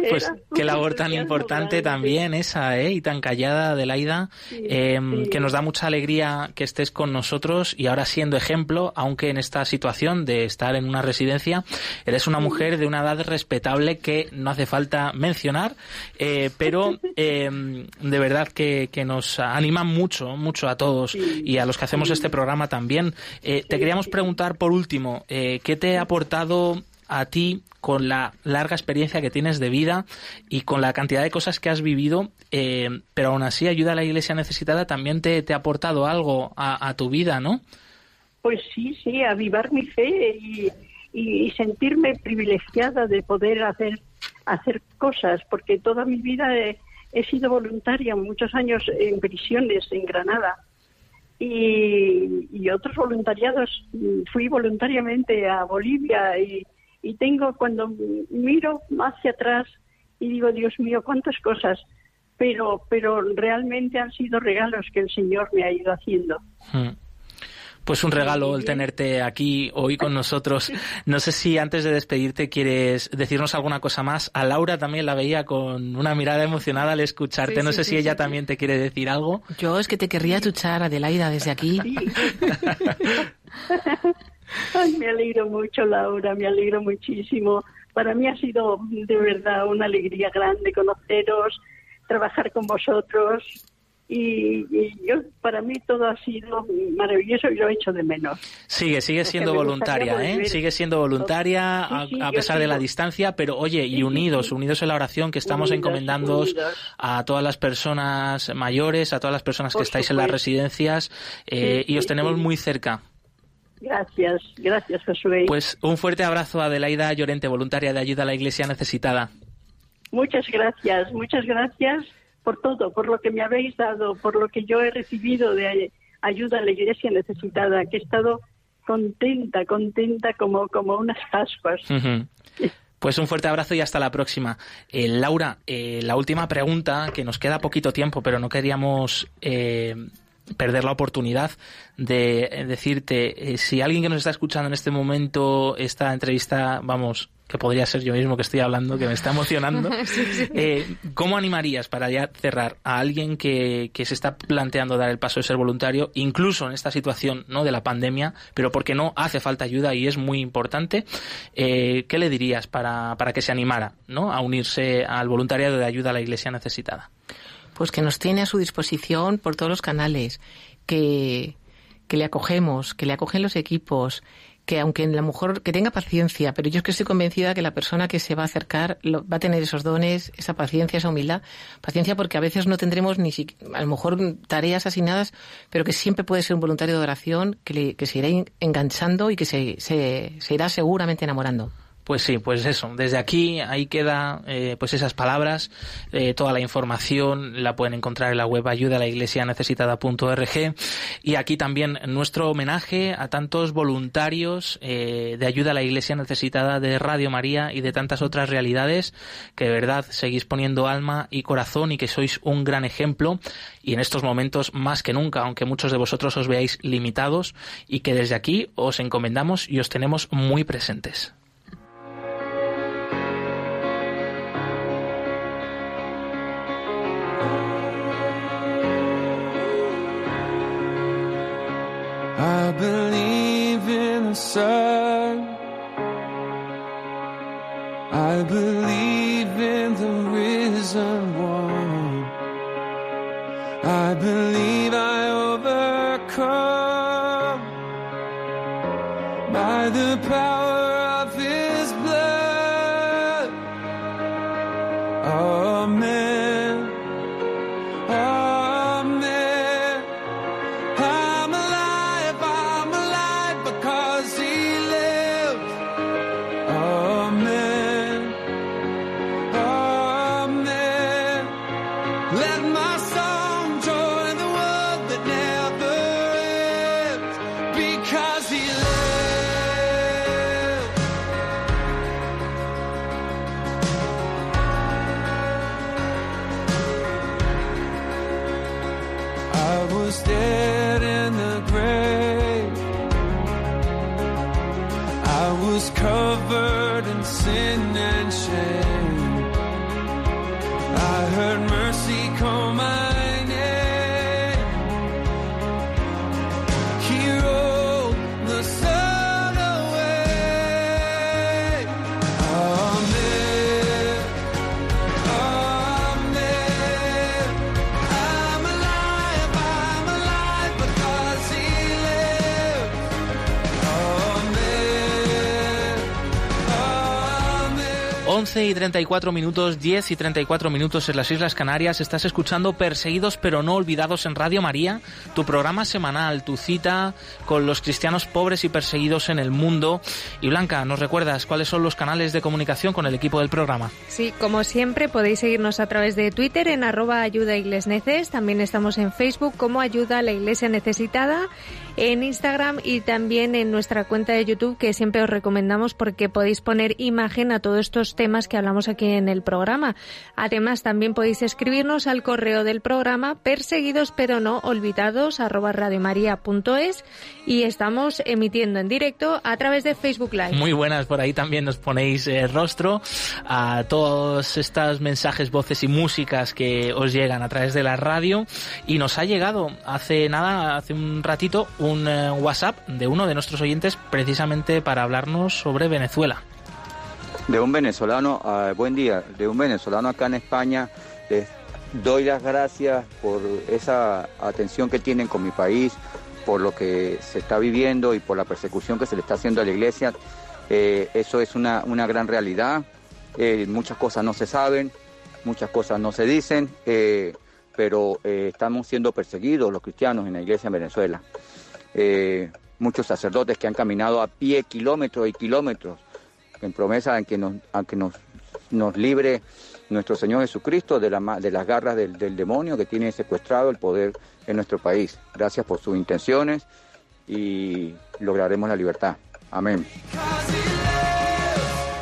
Pues qué labor tan importante también esa, ¿eh? Y tan callada, Adelaida, eh, que nos da mucha alegría que estés con nosotros. Y ahora siendo ejemplo, aunque en esta situación de estar en una residencia, eres una mujer de una edad respetable que no hace falta mencionar, eh, pero em, de verdad que, que, nos anima mucho, mucho a todos y a los que hacemos este programa también. Eh, te queríamos preguntar por último, eh, ¿qué te ha aportado a ti con la larga experiencia que tienes de vida y con la cantidad de cosas que has vivido, eh, pero aún así ayuda a la iglesia necesitada también te, ha aportado algo a, tu vida, ¿no? Pues sí, sí, avivar mi fe y, sentirme privilegiada de poder hacer, hacer cosas, porque toda mi vida he, he sido voluntaria, muchos años en prisiones en Granada y, otros voluntariados. Fui voluntariamente a Bolivia y, y tengo cuando miro hacia atrás y digo, Dios mío, cuántas cosas, pero, pero realmente han sido regalos que el Señor me ha ido haciendo. Hmm. Pues un regalo el tenerte aquí hoy con nosotros. No sé si antes de despedirte quieres decirnos alguna cosa más. A Laura también la veía con una mirada emocionada al escucharte. no sé si ella también te quiere decir algo. Yo es que te querría chuchar, Adelaida, desde aquí. Ay, me alegro mucho, Laura, me alegro muchísimo. Para mí ha sido de verdad una alegría grande conoceros, trabajar con vosotros. Y, y yo, para mí todo ha sido maravilloso y lo he hecho de menos. Sigue, sigue siendo voluntaria, ¿eh? Sigue siendo voluntaria a, Sí, sí, a yo pesar de la distancia, pero oye, y unidos, unidos en la oración que estamos Unidos, encomendándoos unidos. a todas las personas mayores, a todas las personas que Por estáis en las residencias eh, y os tenemos muy cerca. Gracias, gracias Josué. Pues un fuerte abrazo a Adelaida Llorente, voluntaria de ayuda a la Iglesia necesitada. Muchas gracias, muchas gracias por todo, por lo que me habéis dado, por lo que yo he recibido de ayuda a la iglesia necesitada, que he estado contenta, contenta como, como unas Pascuas. Pues un fuerte abrazo y hasta la próxima. Eh, Laura, eh, la última pregunta, que nos queda poquito tiempo, pero no queríamos eh, perder la oportunidad de eh, decirte, eh, si alguien que nos está escuchando en este momento esta entrevista, vamos, que podría ser yo mismo que estoy hablando, que me está emocionando, Sí, sí. eh, ¿cómo animarías para ya cerrar a alguien que, que se está planteando dar el paso de ser voluntario, incluso en esta situación no de la pandemia, pero porque no hace falta ayuda y es muy importante? eh, ¿Qué le dirías para, para que se animara ¿no? a unirse al voluntariado de ayuda a la Iglesia necesitada? Pues que nos tiene a su disposición por todos los canales, que, que le acogemos, que le acogen los equipos, que aunque la mujer que tenga paciencia, pero yo es que estoy convencida que la persona que se va a acercar lo- va a tener esos dones, esa paciencia, esa humildad, paciencia porque a veces no tendremos ni si- a lo mejor tareas asignadas, pero que siempre puede ser un voluntario de oración que, le- que se irá en- enganchando y que se, se irá seguramente enamorando. Pues sí, pues eso. Desde aquí ahí queda eh, pues esas palabras. Eh, toda la información la pueden encontrar en la web ayuda a la iglesia necesitada.org y aquí también nuestro homenaje a tantos voluntarios eh, de ayuda a la iglesia necesitada de Radio María y de tantas otras realidades que de verdad seguís poniendo alma y corazón y que sois un gran ejemplo y en estos momentos más que nunca, aunque muchos de vosotros os veáis limitados y que desde aquí os encomendamos y os tenemos muy presentes. I believe in the sun. I believe 11 y 34 minutos, 10 y 34 minutos en las Islas Canarias. Estás escuchando Perseguidos pero no olvidados en Radio María, tu programa semanal, tu cita con los cristianos pobres y perseguidos en el mundo. Y Blanca, ¿nos recuerdas cuáles son los canales de comunicación con el equipo del programa? Sí, como siempre podéis seguirnos a través de Twitter en arroba ayuda también estamos en Facebook como ayuda a la iglesia necesitada, en Instagram y también en nuestra cuenta de YouTube que siempre os recomendamos porque podéis poner imagen a todos estos temas que hablamos aquí en el programa. Además también podéis escribirnos al correo del programa perseguidos pero no olvidados radiomaria.es y estamos emitiendo en directo a través de Facebook Live. Muy buenas, por ahí también nos ponéis eh, rostro a todos estos mensajes, voces y músicas que os llegan a través de la radio. Y nos ha llegado hace nada, hace un ratito, un eh, WhatsApp de uno de nuestros oyentes precisamente para hablarnos sobre Venezuela. De un venezolano, ah, buen día, de un venezolano acá en España, de- doy las gracias por esa atención que tienen con mi país, por lo que se está viviendo y por la persecución que se le está haciendo a la iglesia. Eh, eso es una, una gran realidad. Eh, muchas cosas no se saben, muchas cosas no se dicen, pero estamos siendo perseguidos los cristianos en la iglesia en Venezuela. Muchos sacerdotes que han caminado a pie kilómetros y kilómetros en promesa en que nos, que nos, nos libre nuestro Señor Jesucristo de, la, de las garras del, del demonio que tiene secuestrado el poder en nuestro país. Gracias por sus intenciones y lograremos la libertad. Amén.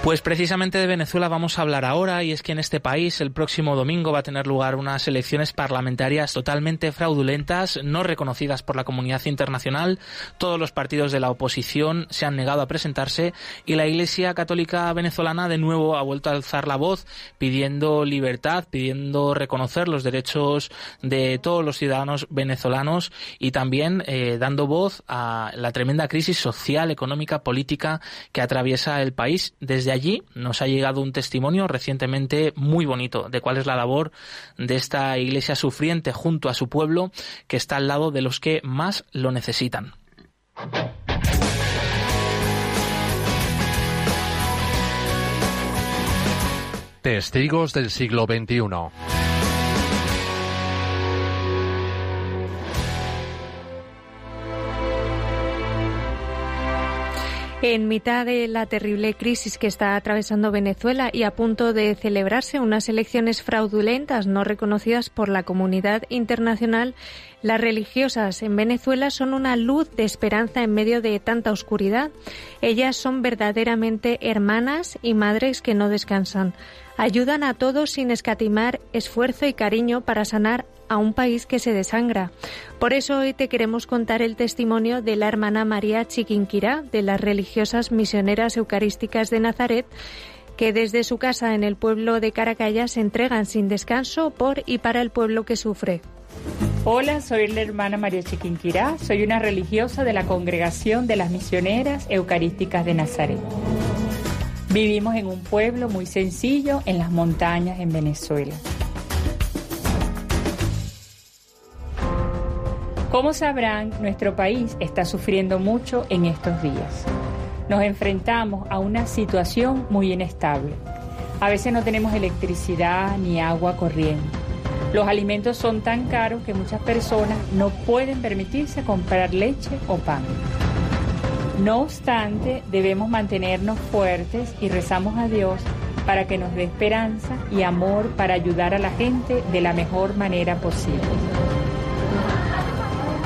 Pues precisamente de Venezuela vamos a hablar ahora y es que en este país el próximo domingo va a tener lugar unas elecciones parlamentarias totalmente fraudulentas, no reconocidas por la comunidad internacional. Todos los partidos de la oposición se han negado a presentarse y la Iglesia Católica venezolana de nuevo ha vuelto a alzar la voz pidiendo libertad, pidiendo reconocer los derechos de todos los ciudadanos venezolanos y también eh, dando voz a la tremenda crisis social, económica, política que atraviesa el país desde allí nos ha llegado un testimonio recientemente muy bonito de cuál es la labor de esta iglesia sufriente junto a su pueblo que está al lado de los que más lo necesitan. Testigos del siglo XXI. En mitad de la terrible crisis que está atravesando Venezuela y a punto de celebrarse unas elecciones fraudulentas no reconocidas por la comunidad internacional, las religiosas en Venezuela son una luz de esperanza en medio de tanta oscuridad. Ellas son verdaderamente hermanas y madres que no descansan. Ayudan a todos sin escatimar esfuerzo y cariño para sanar a un país que se desangra. Por eso hoy te queremos contar el testimonio de la hermana María Chiquinquirá, de las religiosas misioneras eucarísticas de Nazaret, que desde su casa en el pueblo de Caracalla se entregan sin descanso por y para el pueblo que sufre. Hola, soy la hermana María Chiquinquirá, soy una religiosa de la Congregación de las Misioneras Eucarísticas de Nazaret. Vivimos en un pueblo muy sencillo en las montañas en Venezuela. Como sabrán, nuestro país está sufriendo mucho en estos días. Nos enfrentamos a una situación muy inestable. A veces no tenemos electricidad ni agua corriente. Los alimentos son tan caros que muchas personas no pueden permitirse comprar leche o pan. No obstante, debemos mantenernos fuertes y rezamos a Dios para que nos dé esperanza y amor para ayudar a la gente de la mejor manera posible.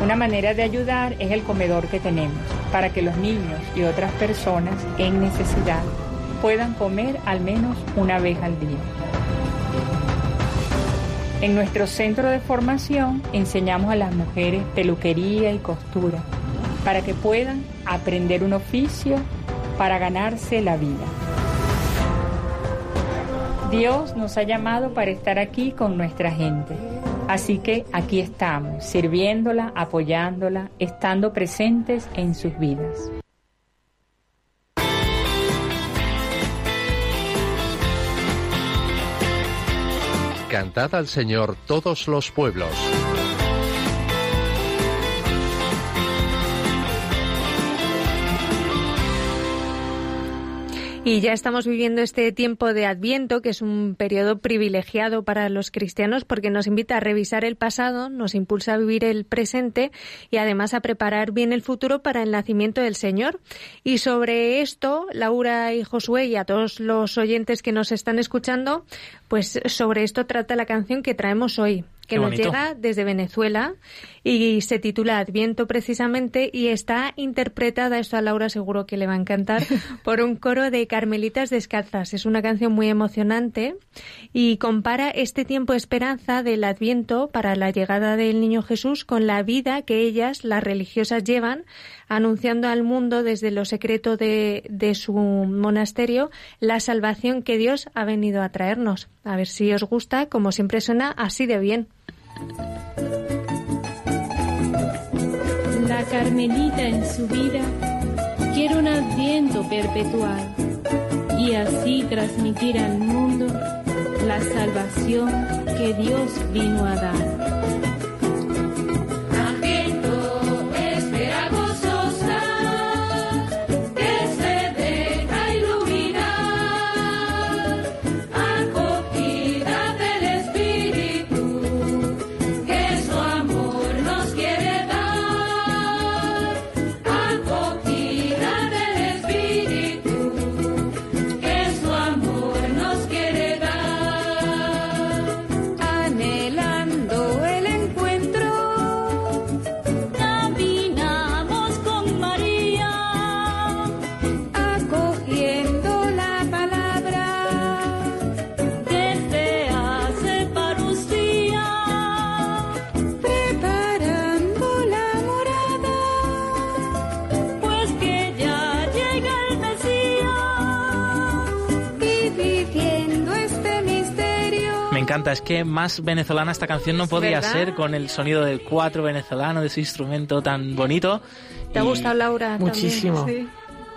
Una manera de ayudar es el comedor que tenemos, para que los niños y otras personas en necesidad puedan comer al menos una vez al día. En nuestro centro de formación enseñamos a las mujeres peluquería y costura para que puedan aprender un oficio para ganarse la vida. Dios nos ha llamado para estar aquí con nuestra gente Así que aquí estamos, sirviéndola, apoyándola, estando presentes en sus vidas. Cantad al Señor todos los pueblos. Y ya estamos viviendo este tiempo de Adviento, que es un periodo privilegiado para los cristianos porque nos invita a revisar el pasado, nos impulsa a vivir el presente y además a preparar bien el futuro para el nacimiento del Señor. Y sobre esto, Laura y Josué y a todos los oyentes que nos están escuchando, pues sobre esto trata la canción que traemos hoy que nos llega desde Venezuela y se titula Adviento precisamente y está interpretada, esto a Laura seguro que le va a encantar, por un coro de Carmelitas Descalzas. Es una canción muy emocionante y compara este tiempo de esperanza del Adviento para la llegada del Niño Jesús con la vida que ellas, las religiosas, llevan anunciando al mundo desde lo secreto de, de su monasterio la salvación que Dios ha venido a traernos. A ver si os gusta, como siempre suena así de bien. Carmelita en su vida quiere un adviento perpetual y así transmitir al mundo la salvación que Dios vino a dar. Encanta, es que más venezolana esta canción no podía ¿Verdad? ser con el sonido del cuatro venezolano, de ese instrumento tan bonito. ¿Te ha gustado Laura? también? Muchísimo. Sí.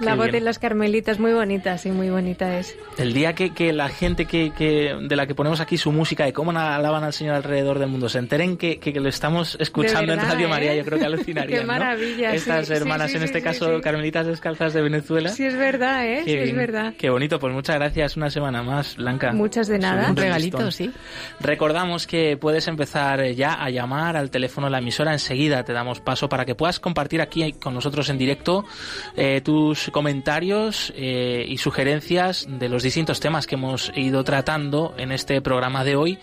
La voz de las carmelitas muy bonita, sí, muy bonita es. El día que, que la gente que, que de la que ponemos aquí su música y cómo alaban al Señor alrededor del mundo se enteren que, que, que lo estamos escuchando verdad, en Radio ¿eh? María, yo creo que alucinarían. Qué ¿no? maravilla, sí, Estas sí, hermanas, sí, en sí, este sí, caso, sí. Carmelitas Descalzas de Venezuela. Sí, es verdad, ¿eh? Qué Sí, es verdad. Qué bonito, pues muchas gracias una semana más, Blanca. Muchas de nada. Un regalito, sí. Recordamos que puedes empezar ya a llamar al teléfono de la emisora. Enseguida te damos paso para que puedas compartir aquí con nosotros en directo eh, tus comentarios eh, y sugerencias de los distintos temas que hemos ido tratando en este programa de hoy.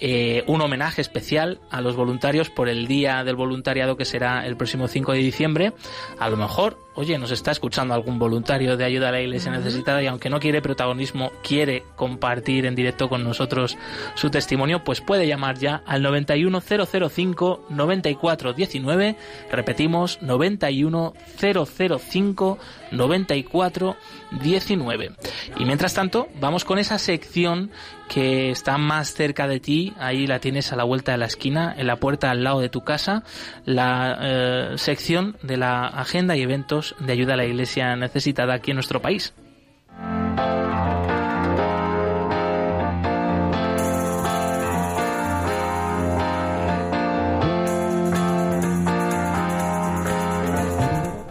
Eh, un homenaje especial a los voluntarios por el Día del Voluntariado que será el próximo 5 de diciembre. A lo mejor, oye, nos está escuchando algún voluntario de ayuda a la iglesia necesitada y aunque no quiere protagonismo, quiere compartir en directo con nosotros su testimonio, pues puede llamar ya al 91005 9419. Repetimos, 91005 9419. Y mientras tanto, vamos con esa sección que está más cerca de ti, ahí la tienes a la vuelta de la esquina, en la puerta al lado de tu casa, la eh, sección de la agenda y eventos de ayuda a la iglesia necesitada aquí en nuestro país.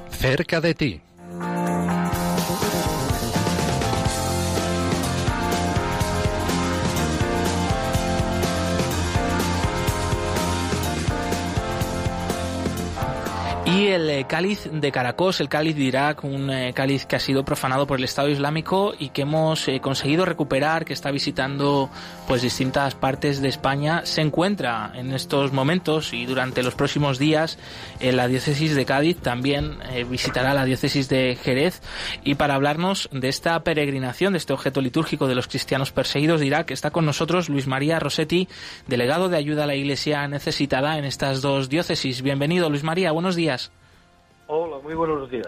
Cerca de ti. Y el eh, cáliz de Caracos, el cáliz de Irak, un eh, cáliz que ha sido profanado por el Estado Islámico y que hemos eh, conseguido recuperar, que está visitando pues distintas partes de España, se encuentra en estos momentos y durante los próximos días en la diócesis de Cádiz, también visitará la diócesis de Jerez y para hablarnos de esta peregrinación, de este objeto litúrgico de los cristianos perseguidos de Irak, está con nosotros Luis María Rossetti, delegado de ayuda a la Iglesia necesitada en estas dos diócesis. Bienvenido, Luis María, buenos días. Hola, muy buenos días.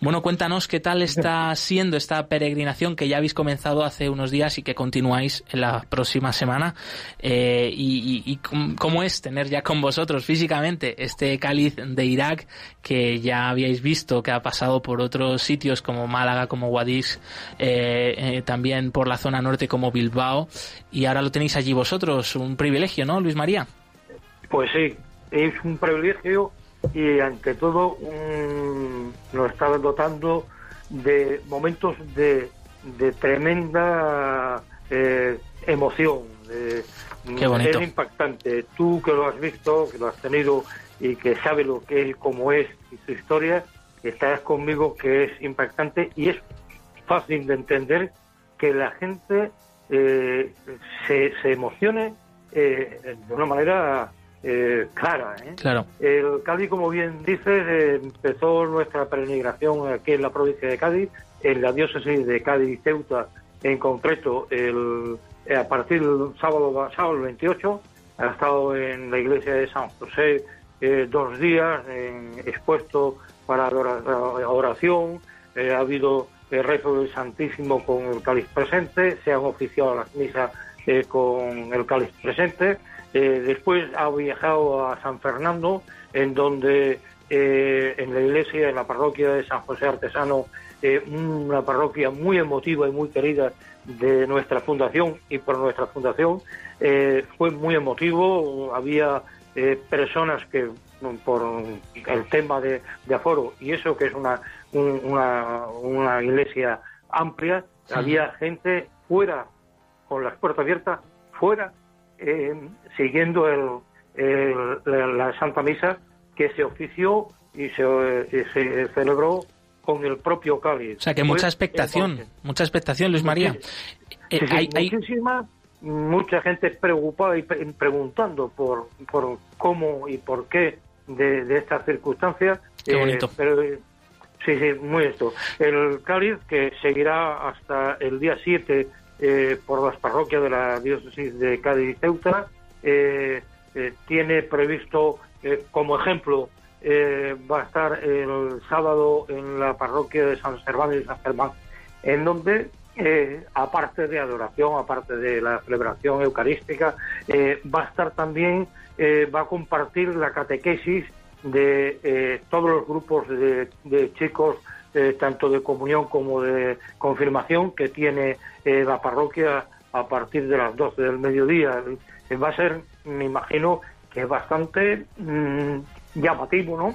Bueno, cuéntanos qué tal está siendo esta peregrinación que ya habéis comenzado hace unos días y que continuáis en la próxima semana. Eh, y, y- y cómo- cómo es tener ya con vosotros físicamente este cáliz de Irak que ya habíais visto que ha pasado por otros sitios como Málaga, como Guadix, eh, eh, también por la zona norte como Bilbao. Y ahora lo tenéis allí vosotros. Un privilegio, ¿no, Luis María? Pues sí, es un privilegio y ante todo un- nos está dotando de momentos de, de tremenda eh, emoción. de- Qué bonito. Es impactante. Tú que lo has visto, que lo has tenido y que sabes lo que es, cómo es y su historia, estarás conmigo que es impactante y es fácil de entender que la gente eh, se, se emocione eh, de una manera eh, clara. ¿eh? Claro. El Cádiz, como bien dices, eh, empezó nuestra peregrinación aquí en la provincia de Cádiz, en la diócesis de Cádiz y Ceuta, en concreto, el, eh, a partir del sábado, sábado 28, ha estado en la iglesia de San José eh, dos días expuesto para oración, ha habido el rezo del Santísimo con el cáliz presente, se han oficiado las misas eh, con el cáliz presente. Eh, después ha viajado a San Fernando, en donde eh, en la iglesia, en la parroquia de San José Artesano, eh, una parroquia muy emotiva y muy querida de nuestra fundación y por nuestra fundación. Eh, fue muy emotivo, había personas que por el tema de, aforo y eso que es una, una, una iglesia amplia, había gente fuera, con las puertas abiertas, fuera, siguiendo el, la Santa Misa que se ofició y se, eh, se celebró con el propio cáliz. O sea, que mucha expectación, mucha expectación, Luis María. Eh, hay, muchísima, mucha gente preocupada y preguntando por, por cómo y por qué de, de estas circunstancias. Qué bonito. Eh, pero, sí, sí, muy esto. El cáliz que seguirá hasta el día 7 por las parroquias de la diócesis de Cádiz y Ceuta, tiene previsto eh, como ejemplo, eh, va a estar el sábado en la parroquia de San Serván y San Germán, en donde, eh, aparte de adoración, aparte de la celebración eucarística, va a estar también, va a compartir la catequesis de todos los grupos de, chicos, tanto de comunión como de confirmación, que tiene la parroquia a partir de las 12 del mediodía. Va a ser, me imagino, que es bastante mm, llamativo, ¿no?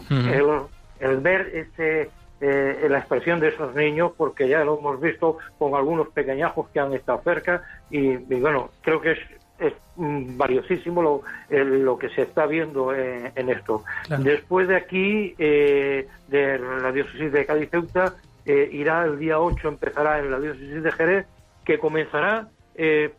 el, ver ese, eh, la expresión de esos niños, porque ya lo hemos visto con algunos pequeñajos que han estado cerca, y, bueno, creo que es, es valiosísimo lo, lo que se está viendo en, esto. Después de aquí, eh, de la diócesis de Cádiz Ceuta, eh, irá el día 8, empezará en la diócesis de Jerez, que comenzará,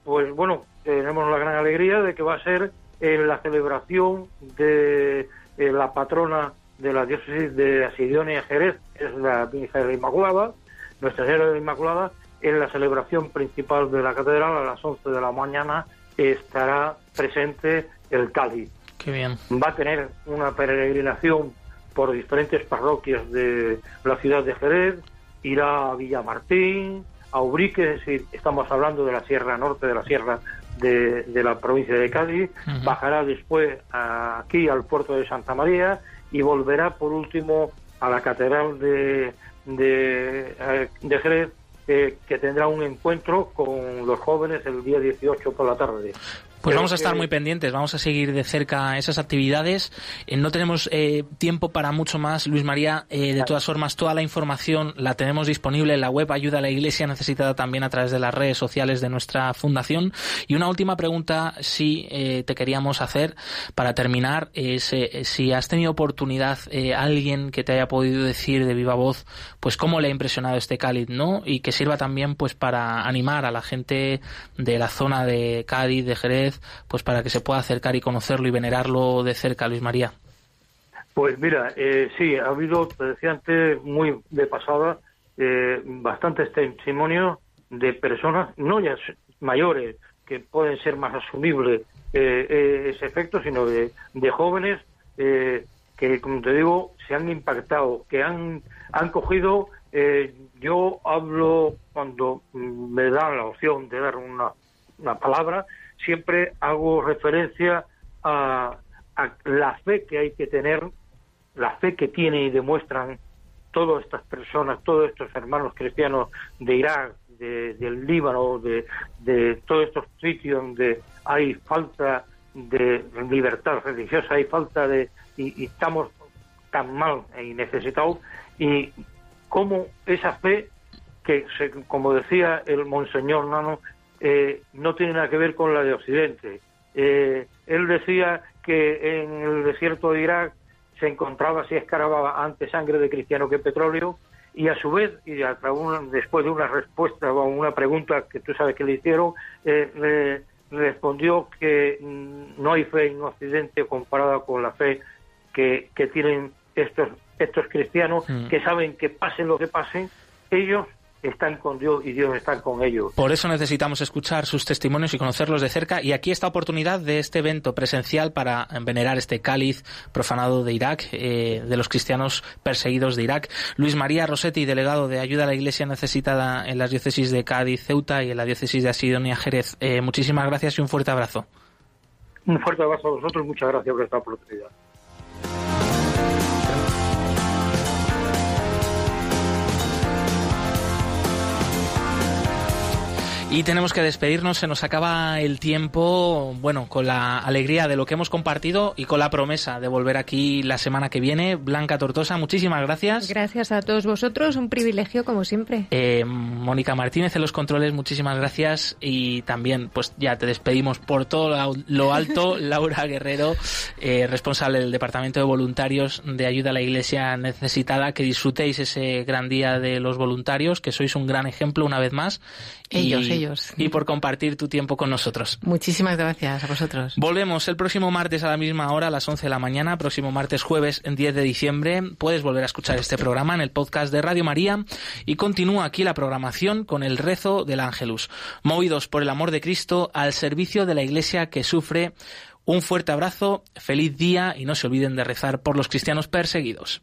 pues bueno, tenemos la gran alegría de que va a ser en la celebración de eh, la patrona de la diócesis de Asidonia Jerez, es la Virgen de la Inmaculada, Nuestra Señora de la Inmaculada, en la celebración principal de la catedral a las 11 de la mañana estará presente el cáliz. Qué bien. Va a tener una peregrinación por diferentes parroquias de la ciudad de Jerez, irá a Villamartín, a Ubrique, es decir, estamos hablando de la Sierra Norte, de la Sierra de, la provincia de Cádiz, bajará después aquí al puerto de Santa María y volverá por último a la catedral de, de, eh, Jerez eh, que tendrá un encuentro con los jóvenes el día 18 por la tarde. Pues vamos a estar muy pendientes, vamos a seguir de cerca esas actividades. Eh, no tenemos eh, tiempo para mucho más, Luis María. Eh, de todas formas, toda la información la tenemos disponible en la web Ayuda a la Iglesia Necesitada también a través de las redes sociales de nuestra fundación. Y una última pregunta, si te queríamos hacer para terminar, es si has tenido oportunidad, alguien que te haya podido decir de viva voz, pues cómo le ha impresionado este Cádiz, ¿no? Y que sirva también pues para animar a la gente de la zona de Cádiz, de Jerez, pues para que se pueda acercar y conocerlo y venerarlo de cerca, Luis María? Pues mira, eh, sí, ha habido, te decía antes, muy de pasada, eh, bastantes testimonios de personas, no ya mayores, que pueden ser más asumibles eh, ese efecto, sino de, jóvenes que, como te digo, se han impactado, que han, han cogido, yo hablo cuando me dan la opción de dar una, una palabra, siempre hago referencia a, la fe que hay que tener, la fe que tienen y demuestran todas estas personas, todos estos hermanos cristianos de Irak, del Líbano, de, de todos estos sitios donde hay falta de libertad religiosa, hay falta de... y, estamos tan mal y necesitados, y cómo esa fe que, como decía el monseñor Nano, eh, no tiene nada que ver con la de Occidente. Eh, él decía que en el desierto de Irak se encontraba, si escarababa, antes sangre de cristiano que petróleo, y a su vez, y después de una respuesta o una pregunta que tú sabes que le hicieron, eh, respondió que mm, no hay fe en Occidente comparada con la fe que, que tienen estos, estos cristianos, mm. que saben que pase lo que pase, ellos están con Dios y Dios está con ellos. Por eso necesitamos escuchar sus testimonios y conocerlos de cerca. Y aquí esta oportunidad de este evento presencial para venerar este cáliz profanado de Irak, eh, de los cristianos perseguidos de Irak. Luis María Rossetti, delegado de Ayuda a la Iglesia Necesitada en las diócesis de Cádiz, Ceuta y en la diócesis de Asidonia, Jerez. Eh, muchísimas gracias y un fuerte abrazo. Un fuerte abrazo a vosotros. Muchas gracias por esta oportunidad. Y tenemos que despedirnos, se nos acaba el tiempo, bueno, con la alegría de lo que hemos compartido y con la promesa de volver aquí la semana que viene. Blanca Tortosa, muchísimas gracias. Gracias a todos vosotros, un privilegio como siempre. Eh, Mónica Martínez en los controles, muchísimas gracias. Y también, pues ya te despedimos por todo lo alto, Laura Guerrero, eh, responsable del Departamento de Voluntarios de Ayuda a la Iglesia Necesitada. Que disfrutéis ese gran día de los voluntarios, que sois un gran ejemplo una vez más. Ellos, y, ellos. Y por compartir tu tiempo con nosotros. Muchísimas gracias a vosotros. Volvemos el próximo martes a la misma hora, a las 11 de la mañana, próximo martes jueves 10 de diciembre. Puedes volver a escuchar este programa en el podcast de Radio María y continúa aquí la programación con el rezo del Ángelus. Movidos por el amor de Cristo al servicio de la Iglesia que sufre. Un fuerte abrazo, feliz día y no se olviden de rezar por los cristianos perseguidos.